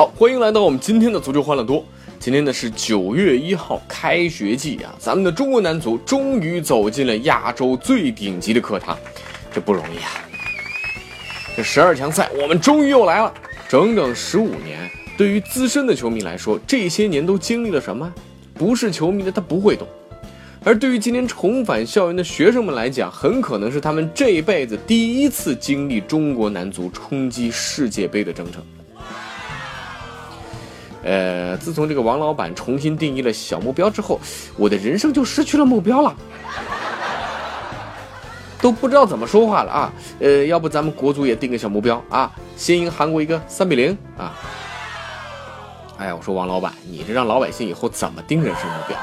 好，欢迎来到我们今天的足球欢乐多。今天呢是九月一号，开学季啊，咱们的中国男足终于走进了亚洲最顶级的课堂，这不容易啊！这十二强赛我们终于又来了，整整十五年。对于资深的球迷来说，这些年都经历了什么？不是球迷的他不会懂。而对于今天重返校园的学生们来讲，很可能是他们这辈子第一次经历中国男足冲击世界杯的征程。呃，自从这个王老板重新定义了小目标之后，我的人生就失去了目标了，都不知道怎么说话了啊！呃，要不咱们国足也定个小目标啊，先赢韩国一个三比零啊！哎呀，我说王老板，你这让老百姓以后怎么定人生目标？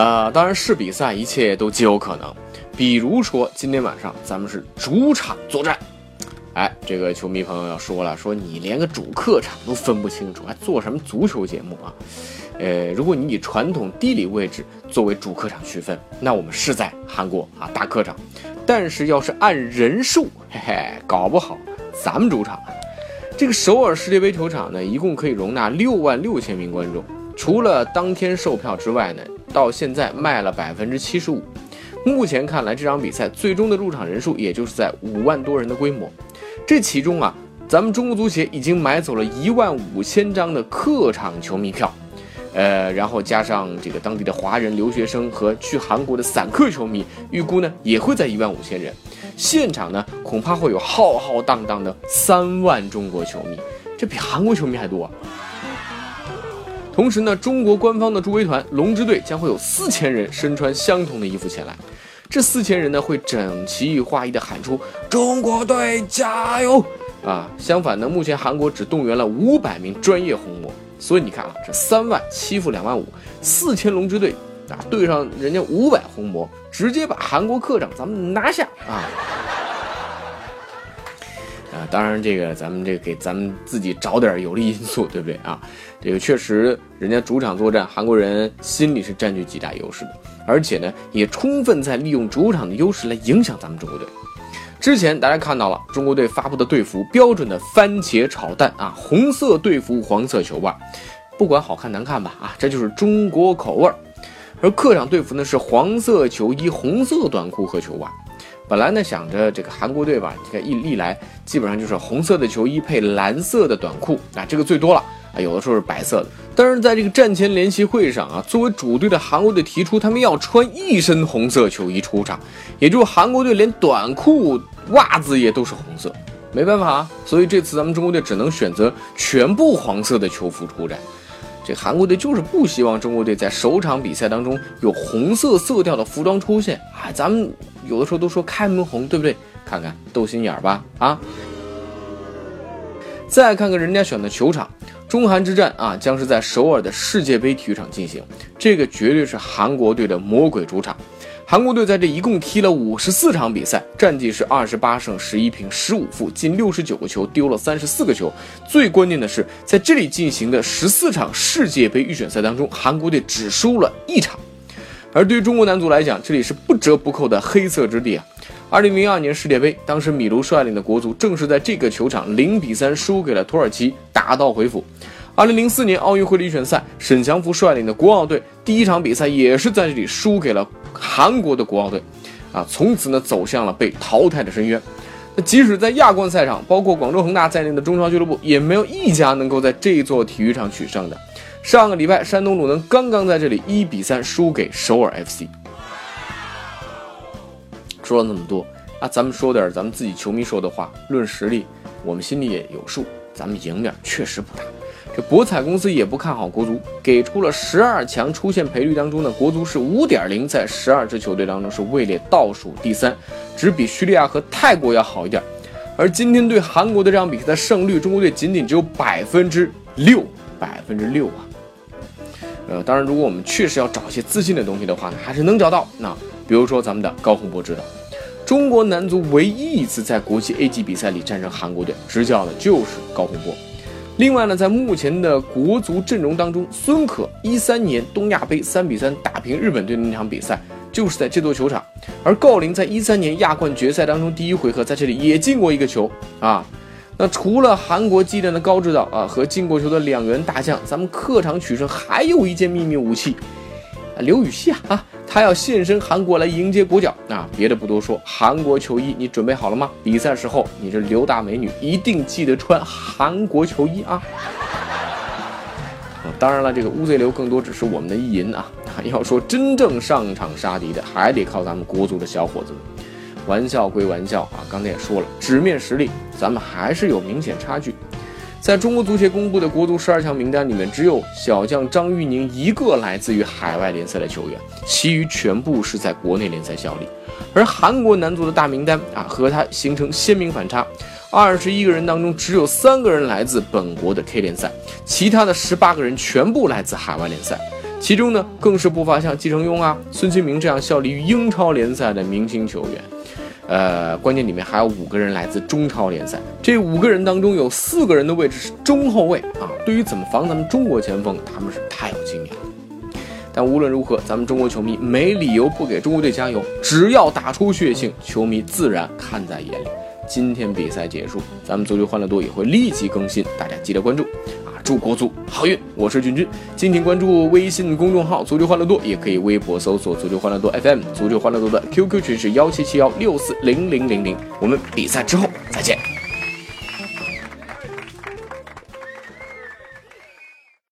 啊，当然是比赛，一切都极有可能，比如说今天晚上咱们是主场作战。哎，这个球迷朋友要说了，说你连个主客场都分不清楚，还做什么足球节目啊？呃，如果你以传统地理位置作为主客场区分，那我们是在韩国啊大客场。但是要是按人数，嘿嘿，搞不好咱们主场这个首尔世界杯球场呢，一共可以容纳六万六千名观众。除了当天售票之外呢，到现在卖了百分之七十五。目前看来，这场比赛最终的入场人数也就是在五万多人的规模。这其中啊，咱们中国足协已经买走了一万五千张的客场球迷票，呃，然后加上这个当地的华人留学生和去韩国的散客球迷，预估呢也会在一万五千人。现场呢恐怕会有浩浩荡荡的三万中国球迷，这比韩国球迷还多。同时呢，中国官方的助威团龙之队将会有四千人身穿相同的衣服前来。这四千人呢，会整齐划一的喊出“中国队加油”啊！相反呢，目前韩国只动员了五百名专业红魔，所以你看啊，这三万欺负两万五，四千龙之队啊，对上人家五百红魔，直接把韩国客场咱们拿下啊！当然这个咱们这个给咱们自己找点有利因素，对不对啊？这个确实，人家主场作战，韩国人心里是占据极大优势的。而且呢，也充分在利用主场的优势来影响咱们中国队。之前大家看到了中国队发布的队服，标准的番茄炒蛋啊，红色队服，黄色球袜，不管好看难看吧啊，这就是中国口味儿。而客场队服呢是黄色球衣、红色短裤和球袜。本来呢想着这个韩国队吧，你看一历来基本上就是红色的球衣配蓝色的短裤啊，这个最多了。啊，有的时候是白色的，但是在这个战前联席会上啊，作为主队的韩国队提出他们要穿一身红色球衣出场，也就是韩国队连短裤、袜子也都是红色，没办法啊，所以这次咱们中国队只能选择全部黄色的球服出战。这韩国队就是不希望中国队在首场比赛当中有红色色调的服装出现，啊，咱们有的时候都说开门红，对不对？看看斗心眼儿吧，啊！再看看人家选的球场。中韩之战啊，将是在首尔的世界杯体育场进行。这个绝对是韩国队的魔鬼主场。韩国队在这一共踢了五十四场比赛，战绩是二十八胜十一平十五负，进六十九个球，丢了三十四个球。最关键的是，在这里进行的十四场世界杯预选赛当中，韩国队只输了一场。而对于中国男足来讲，这里是不折不扣的黑色之地啊。二零零二年世界杯，当时米卢率领的国足正是在这个球场零比三输给了土耳其，打道回府。二零零四年奥运会的预选赛，沈祥福率领的国奥队第一场比赛也是在这里输给了韩国的国奥队，啊，从此呢走向了被淘汰的深渊。那即使在亚冠赛场，包括广州恒大在内的中超俱乐部，也没有一家能够在这座体育场取胜的。上个礼拜，山东鲁能刚刚在这里一比三输给首尔 FC。说了那么多啊，咱们说点咱们自己球迷说的话。论实力，我们心里也有数，咱们赢面确实不大。这博彩公司也不看好国足，给出了十二强出现赔率当中呢，国足是五点零，在十二支球队当中是位列倒数第三，只比叙利亚和泰国要好一点。而今天对韩国的这场比赛的胜率，中国队仅仅只有百分之六，百分之六啊。呃，当然，如果我们确实要找一些自信的东西的话呢，还是能找到。那比如说咱们的高洪波指导，中国男足唯一一次在国际 A 级比赛里战胜韩国队，执教的就是高洪波。另外呢，在目前的国足阵容当中，孙可一三年东亚杯三比三打平日本队的那场比赛，就是在这座球场；而郜林在一三年亚冠决赛当中第一回合在这里也进过一个球啊。那除了韩国技练的高指导啊和进过球的两员大将，咱们客场取胜还有一件秘密武器，刘禹锡啊。他要现身韩国来迎接国脚啊！别的不多说，韩国球衣你准备好了吗？比赛时候你这刘大美女一定记得穿韩国球衣啊！当然了，这个乌贼流更多只是我们的意淫啊！要说真正上场杀敌的，还得靠咱们国足的小伙子们。玩笑归玩笑啊，刚才也说了，纸面实力咱们还是有明显差距。在中国足协公布的国足十二强名单里面，只有小将张玉宁一个来自于海外联赛的球员，其余全部是在国内联赛效力。而韩国男足的大名单啊，和他形成鲜明反差。二十一个人当中，只有三个人来自本国的 K 联赛，其他的十八个人全部来自海外联赛。其中呢，更是不乏像季承庸啊、孙兴民这样效力于英超联赛的明星球员。呃，关键里面还有五个人来自中超联赛，这五个人当中有四个人的位置是中后卫啊。对于怎么防咱们中国前锋，他们是太有经验了。但无论如何，咱们中国球迷没理由不给中国队加油，只要打出血性，球迷自然看在眼里。今天比赛结束，咱们足球欢乐多也会立即更新，大家记得关注。祝国足好运！我是俊君，敬请关注微信公众号“足球欢乐多”，也可以微博搜索“足球欢乐多 FM”。足球欢乐多的 QQ 群是幺七七幺六四零零零零。我们比赛之后再见。